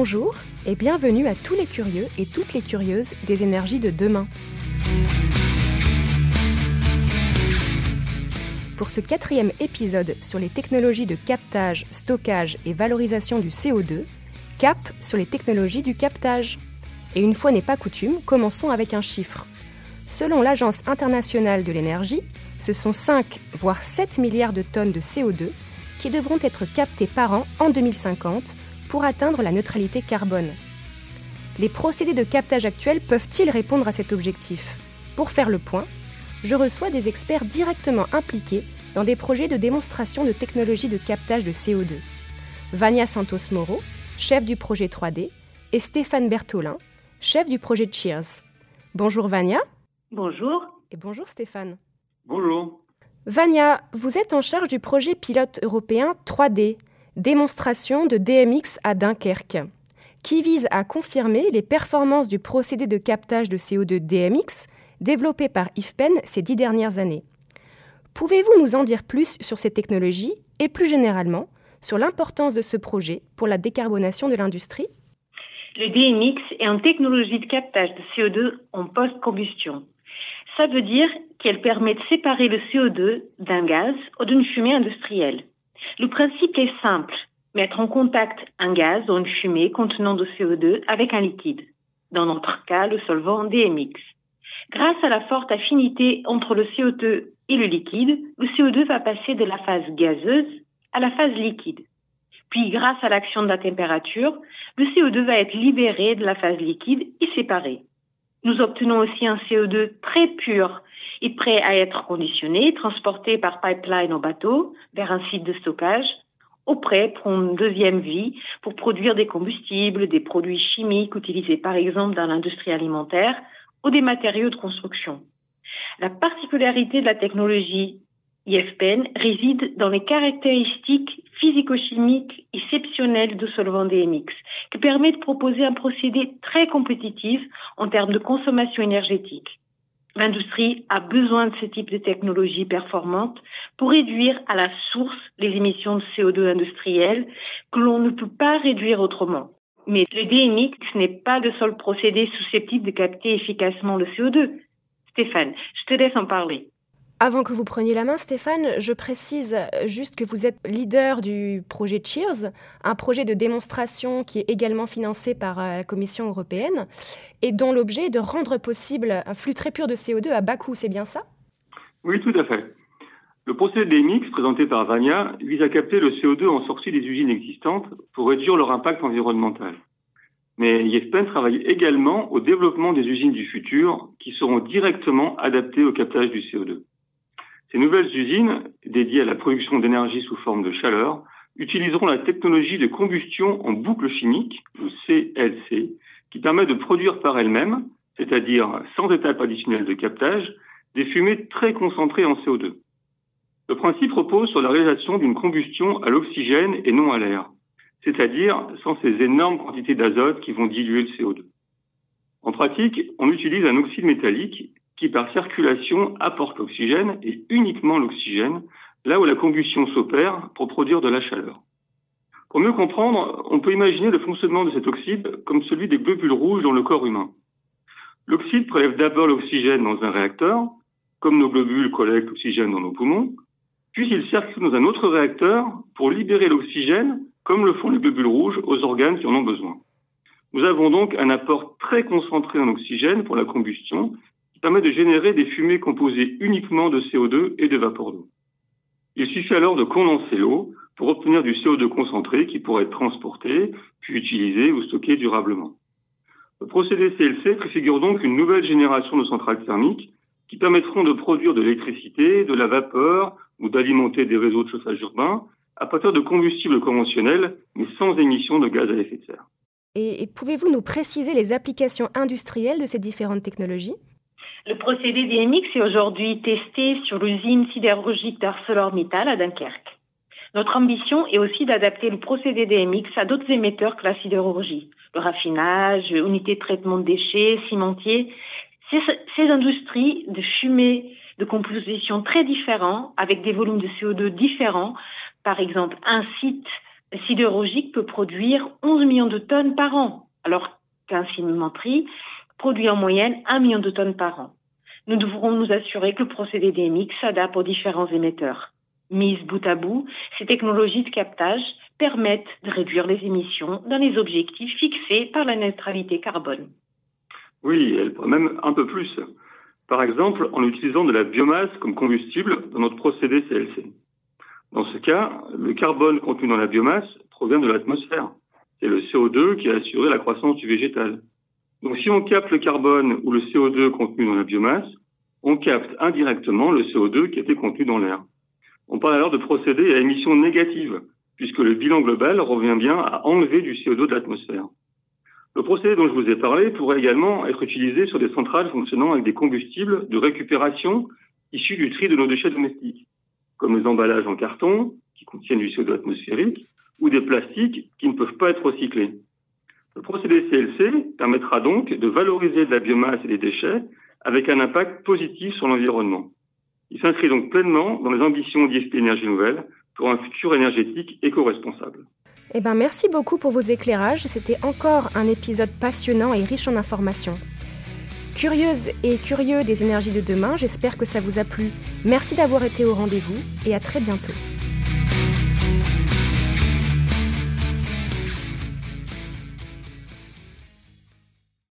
Bonjour et bienvenue à tous les curieux et toutes les curieuses des énergies de demain. Pour ce quatrième épisode sur les technologies de captage, stockage et valorisation du CO2, cap sur les technologies du captage. Et une fois n'est pas coutume, commençons avec un chiffre. Selon l'Agence internationale de l'énergie, ce sont 5 voire 7 milliards de tonnes de CO2 qui devront être captées par an en 2050 pour atteindre la neutralité carbone. Les procédés de captage actuels peuvent-ils répondre à cet objectif? Pour faire le point, je reçois des experts directement impliqués dans des projets de démonstration de technologies de captage de CO2. Vania Santos Moro, chef du projet 3D, et Stéphane Bertolin, chef du projet Cheers. Bonjour Vania. Bonjour. Et bonjour Stéphane. Bonjour. Vania, vous êtes en charge du projet pilote européen 3D, démonstration de DMX à Dunkerque, qui vise à confirmer les performances du procédé de captage de CO2 DMX développé par IFPEN ces dix dernières années. Pouvez-vous nous en dire plus sur ces technologies et plus généralement sur l'importance de ce projet pour la décarbonation de l'industrie? Le DMX est une technologie de captage de CO2 en post-combustion. Ça veut dire qu'elle permet de séparer le CO2 d'un gaz ou d'une fumée industrielle. Le principe est simple, mettre en contact un gaz ou une fumée contenant de CO2 avec un liquide, dans notre cas le solvant DMX. Grâce à la forte affinité entre le CO2 et le liquide, le CO2 va passer de la phase gazeuse à la phase liquide. Puis, grâce à l'action de la température, le CO2 va être libéré de la phase liquide et séparé. Nous obtenons aussi un CO2 très pur et prêt à être conditionné, transporté par pipeline au bateau vers un site de stockage, au prêt pour une deuxième vie pour produire des combustibles, des produits chimiques utilisés par exemple dans l'industrie alimentaire ou des matériaux de construction. La particularité de la technologie IFPEN réside dans les caractéristiques physico-chimiques exceptionnelles de solvant DMX, qui permet de proposer un procédé très compétitif en termes de consommation énergétique. L'industrie a besoin de ce type de technologie performante pour réduire à la source les émissions de CO2 industrielles que l'on ne peut pas réduire autrement. Mais le DMX n'est pas le seul procédé susceptible de capter efficacement le CO2. Stéphane, je te laisse en parler. Avant que vous preniez la main, Stéphane, je précise juste que vous êtes leader du projet Cheers, un projet de démonstration qui est également financé par euh, la Commission européenne et dont l'objet est de rendre possible un flux très pur de CO2 à bas coût. C'est bien ça? Oui, tout à fait. Le procédé DMX présenté par Vania vise à capter le CO2 en sortie des usines existantes pour réduire leur impact environnemental. Mais IFPEN travaille également au développement des usines du futur qui seront directement adaptées au captage du CO2. Ces nouvelles usines, dédiées à la production d'énergie sous forme de chaleur, utiliseront la technologie de combustion en boucle chimique, ou CLC, qui permet de produire par elle-même, c'est-à-dire sans étape additionnelle de captage, des fumées très concentrées en CO2. Le principe repose sur la réalisation d'une combustion à l'oxygène et non à l'air, c'est-à-dire sans ces énormes quantités d'azote qui vont diluer le CO2. En pratique, on utilise un oxyde métallique qui par circulation apporte l'oxygène et uniquement l'oxygène, là où la combustion s'opère pour produire de la chaleur. Pour mieux comprendre, on peut imaginer le fonctionnement de cet oxyde comme celui des globules rouges dans le corps humain. L'oxyde prélève d'abord l'oxygène dans un réacteur, comme nos globules collectent l'oxygène dans nos poumons, puis il circule dans un autre réacteur pour libérer l'oxygène, comme le font les globules rouges, aux organes qui en ont besoin. Nous avons donc un apport très concentré en oxygène pour la combustion permet de générer des fumées composées uniquement de CO2 et de vapeur d'eau. Il suffit alors de condenser l'eau pour obtenir du CO2 concentré qui pourrait être transporté, puis utilisé ou stocké durablement. Le procédé CLC préfigure donc une nouvelle génération de centrales thermiques qui permettront de produire de l'électricité, de la vapeur ou d'alimenter des réseaux de chauffage urbain à partir de combustibles conventionnels, mais sans émission de gaz à effet de serre. et pouvez-vous nous préciser les applications industrielles de ces différentes technologies? Le procédé DMX est aujourd'hui testé sur l'usine sidérurgique d'ArcelorMittal à Dunkerque. Notre ambition est aussi d'adapter le procédé DMX à d'autres émetteurs que la sidérurgie, le raffinage, unités de traitement de déchets, cimentiers. Ces, ces industries de fumée de composition très différents, avec des volumes de CO2 différents, par exemple un site sidérurgique peut produire 11 millions de tonnes par an, alors qu'un cimenterie produit en moyenne 1 million de tonnes par an. Nous devrons nous assurer que le procédé DMX s'adapte aux différents émetteurs. Mises bout à bout, ces technologies de captage permettent de réduire les émissions dans les objectifs fixés par la neutralité carbone. Oui, elle pourrait même un peu plus. Par exemple, en utilisant de la biomasse comme combustible dans notre procédé CLC. Dans ce cas, le carbone contenu dans la biomasse provient de l'atmosphère. C'est le CO2 qui a assuré la croissance du végétal. Donc si on capte le carbone ou le CO2 contenu dans la biomasse, on capte indirectement le CO2 qui était contenu dans l'air. On parle alors de procédé à émission négative, puisque le bilan global revient bien à enlever du CO2 de l'atmosphère. Le procédé dont je vous ai parlé pourrait également être utilisé sur des centrales fonctionnant avec des combustibles de récupération issus du tri de nos déchets domestiques, comme les emballages en carton qui contiennent du CO2 atmosphérique ou des plastiques qui ne peuvent pas être recyclés. Le procédé CLC permettra donc de valoriser de la biomasse et des déchets avec un impact positif sur l'environnement. Il s'inscrit donc pleinement dans les ambitions d'ISP Énergie Nouvelle pour un futur énergétique éco-responsable. Eh ben, merci beaucoup pour vos éclairages. C'était encore un épisode passionnant et riche en informations. Curieuse et curieux des énergies de demain, j'espère que ça vous a plu. Merci d'avoir été au rendez-vous et à très bientôt.